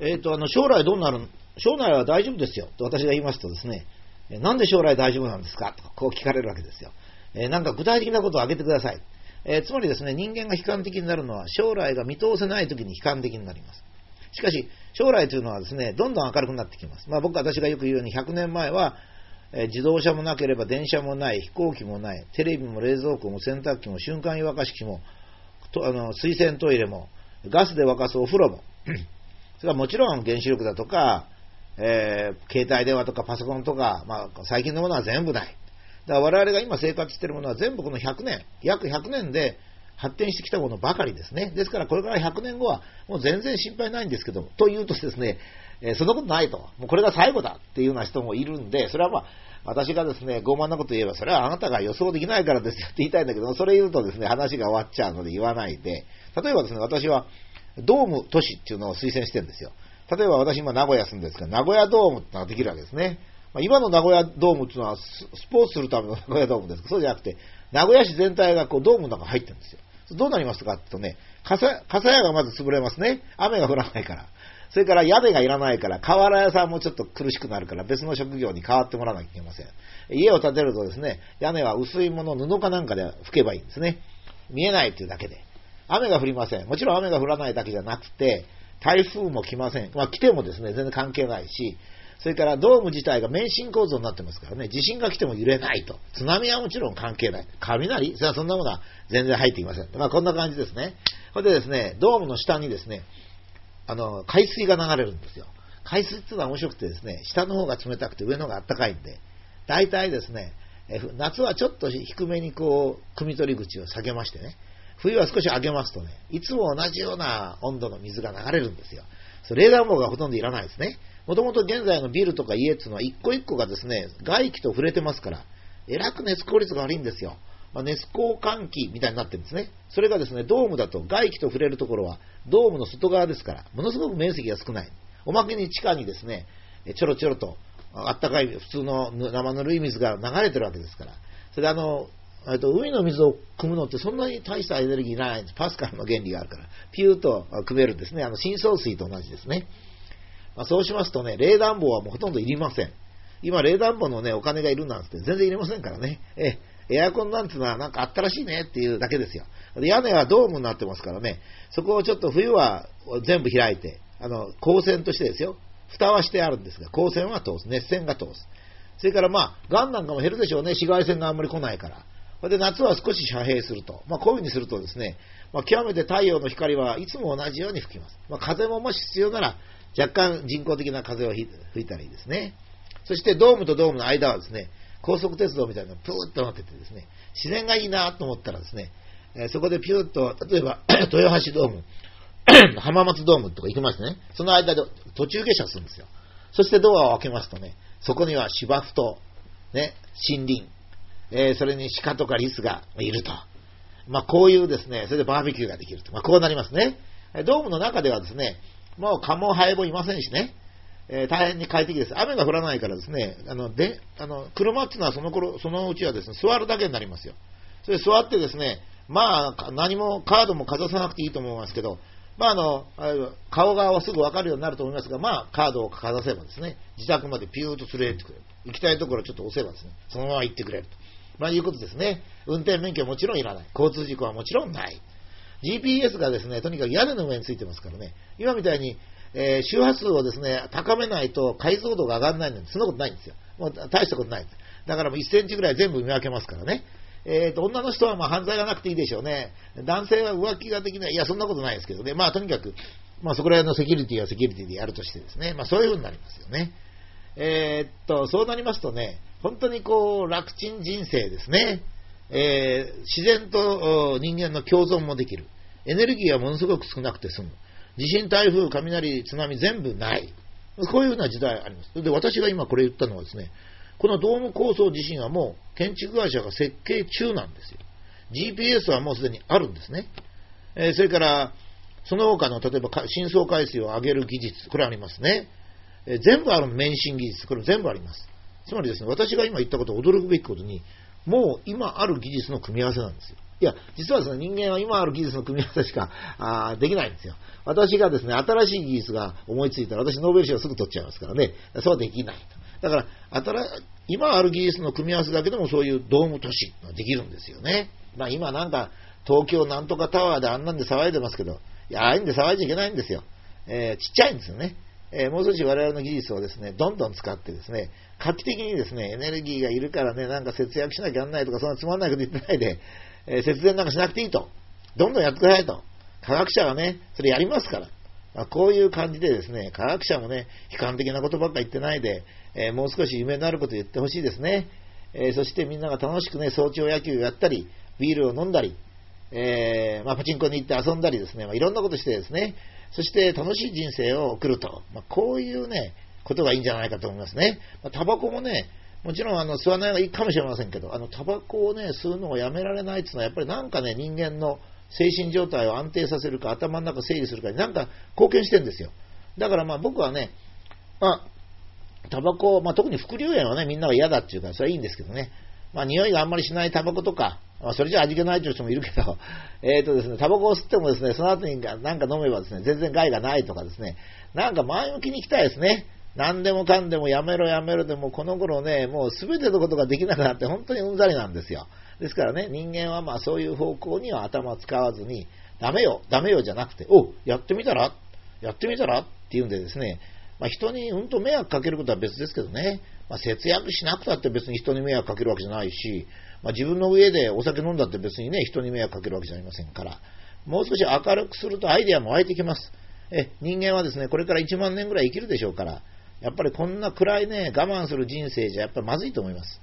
えっ、と、あの、将来どうなる将来は大丈夫ですよ。と私が言いますとですね、なんで将来大丈夫なんですかとこう聞かれるわけですよ。えーなんか具体的なことを挙げてください。えーつまりですね、人間が悲観的になるのは将来が見通せない時に悲観的になります。しかし、将来というのはですね、どんどん明るくなってきます。まあ僕、私がよく言うように、100年前は、えー自動車もなければ電車もない、飛行機もない、テレビも冷蔵庫も洗濯機も瞬間湯沸かし器も、とあの水洗トイレも、ガスで沸かすお風呂も、それはもちろん原子力だとか、えー携帯電話とかパソコンとか、まあ、最近のものは全部ない。だから我々が今生活しているものは全部この100年、約100年で発展してきたものばかりですね。ですからこれから100年後はもう全然心配ないんですけど、というとですね、えーそんなことないと。もうこれが最後だっていうような人もいるんで、それはまあ、私がですね、傲慢なこと言えば、それはあなたが予想できないからですよって言いたいんだけど、それ言うとですね、話が終わっちゃうので言わないで、例えばですね、私はドーム都市っていうのを推薦してるんですよ。例えば私今名古屋住んでるんですけど、名古屋ドームってのができるわけですね。まあ今の名古屋ドームっていうのはスポーツするための 名古屋ドームですけど、そうじゃなくて、名古屋市全体がこうドームの中に入ってるんですよ。どうなりますかって言うとね、傘傘屋がまず潰れますね。雨が降らないから。それから屋根がいらないから、瓦屋さんもちょっと苦しくなるから、別の職業に変わってもらわなきゃいけません。家を建てるとですね、屋根は薄いもの、布かなんかで拭けばいいんですね。見えないっていうだけで。雨が降りません。もちろん雨が降らないだけじゃなくて、台風も来ません。まあ来てもですね、全然関係ないし、それからドーム自体が免震構造になってますからね、地震が来ても揺れないと。津波はもちろん関係ない。雷？それはそんなものは全然入ってきません。まあこんな感じですね。それでですね、ドームの下にですね、あの、海水が流れるんですよ。海水っていうのは面白くてですね、下の方が冷たくて上の方が暖かいんで、大体ですね、夏はちょっと低めにこう、汲み取り口を下げましてね、冬は少し上げますとね、いつも同じような温度の水が流れるんですよ。それ冷暖房がほとんどいらないですね。もともと現在のビルとか家っていうのは一個一個がですね、外気と触れてますから、えらく熱効率が悪いんですよ。まあ、熱交換器みたいになってるんですね。それがですね、ドームだと外気と触れるところはドームの外側ですから、ものすごく面積が少ない。おまけに地下にですね、ちょろちょろとあったかい普通の生ぬるい水が流れてるわけですから。それであの、えっと海の水を汲むのってそんなに大したエネルギーないんです。パスカルの原理があるから。ピューと汲めるんですね。あの深層水と同じですね。まあ、そうしますとね、冷暖房はもうほとんどいりません。今、冷暖房のね、お金がいるなんて全然いりませんからね。えエアコンなんてのはなんかあったらしいねっていうだけですよ。で屋根はドームになってますからね、そこをちょっと冬は全部開いて、あの、光線としてですよ。蓋はしてあるんですが、光線は通す。熱線が通す。それからまあ、ガンなんかも減るでしょうね。紫外線があんまり来ないから。で夏は少し遮蔽すると。まあ、こういうふうにするとですね、まあ、極めて太陽の光はいつも同じように吹きます。まあ、風ももし必要なら、若干人工的な風を吹いたらいいですね。そしてドームとドームの間はですね、高速鉄道みたいなのがプーッとなっててですね、自然がいいなと思ったらですね、えーそこでピューッと、例えば、豊橋ドーム、浜松ドームとか行きましてね、その間で途中下車するんですよ。そしてドアを開けますとね、そこには芝生と、ね、森林、えーそれに鹿とかリスがいると。まあ、こういうですね、それでバーベキューができると。まあ、こうなりますね。ドームの中ではですね、もう蚊もハエもいませんしね、えー大変に快適です。雨が降らないからですね、あの、で、あの、車っていうのはその頃、そのうちはですね、座るだけになりますよ。それで座ってですね、まあ、何もカードもかざさなくていいと思いますけど、まあ、あの、顔側はすぐわかるようになると思いますが、まあ、カードをかざせばですね、自宅までピューと連れてくれる。行きたいところをちょっと押せばですね、そのまま行ってくれると。まあ、いうことですね。運転免許はもちろんいらない。交通事故はもちろんない。GPS がですね、とにかく屋根の上についてますからね、今みたいに、えー周波数をですね、高めないと解像度が上がらないのに、そんなことないんですよ。もう大したことないです。だからもう1センチぐらい全部見分けますからね。えーと、女の人はまあ犯罪がなくていいでしょうね。男性は浮気ができない。いや、そんなことないですけどね。まあ、とにかく、まあ、そこら辺のセキュリティはセキュリティでやるとしてですね。まあ、そういうふうになりますよね。えーっと、そうなりますとね、本当にこう、楽ちん人生ですね。えー自然と人間の共存もできる。エネルギーはものすごく少なくて済む。地震、台風、雷、津波全部ない。こういうふうな時代あります。で、私が今これ言ったのはですね、このドーム構想自身はもう建築会社が設計中なんですよ。GPS はもうすでにあるんですね。えーそれから、その他の、例えば深層海水を上げる技術、これありますね。えー全部ある免震技術、これ全部あります。つまりですね、私が今言ったこと、驚くべきことに、もう今ある技術の組み合わせなんですよ。いや、実はですね、人間は今ある技術の組み合わせしかあできないんですよ。私がですね、新しい技術が思いついたら、私ノーベル賞すぐ取っちゃいますからね、そうはできないと。だから、新今ある技術の組み合わせだけでもそういうドーム都市ができるんですよね。まあ今なんか、東京なんとかタワーであんなんで騒いでますけど、いや、ああいうんで騒いじゃいけないんですよ。えー、ちっちゃいんですよね。えー、もう少し我々の技術をですね、どんどん使ってですね、画期的にですね、エネルギーがいるからね、なんか節約しなきゃなんないとか、そんなつまんないこと言ってないで、えー、節電なんかしなくていいと。どんどんやってくださいと。科学者はね、それやりますから。まあ、こういう感じでですね、科学者もね、悲観的なことばっか言ってないで、えー、もう少し夢のあること言ってほしいですね。え、そしてみんなが楽しくね、早朝野球をやったり、ビールを飲んだり、え、まあ、パチンコに行って遊んだりですね、まあ、いろんなことしてですね、そして楽しい人生を送ると、まあ、こういうね、ことがいいんじゃないかと思いますね。まあ、タバコもね、もちろんあの吸わない方がいいかもしれませんけど、あのタバコをね、吸うのをやめられないっていうのは、やっぱりなんかね、人間の精神状態を安定させるか、頭の中整理するかになんか貢献してるんですよ。だからまあ僕はね、まあ、タバコ、まあ、特に副流煙はね、みんなが嫌だっていうから、それはいいんですけどね。まあ、匂いがあんまりしないタバコとか、まあ、それじゃ味気ないという人もいるけど、えっ、ー、とですね、タバコを吸ってもですね、その後になんか飲めばですね、全然害がないとかですね、なんか前向きに行きたいですね。何でもかんでもやめろやめろでもこの頃ね、もう全てのことができなくなって本当にうんざりなんですよ。ですからね、人間はまあそういう方向には頭を使わずに、ダメよ、ダメよじゃなくて、おやってみたら？やってみたら？っていうんでですね、まあ、人にうんと迷惑かけることは別ですけどね、まあ、節約しなくたって別に人に迷惑かけるわけじゃないし、まあ、自分の上でお酒飲んだって別にね、人に迷惑かけるわけじゃありませんから、もう少し明るくするとアイデアも湧いてきます。え人間はですね、これから1万年ぐらい生きるでしょうから、やっぱりこんな暗いね、我慢する人生じゃやっぱりまずいと思います。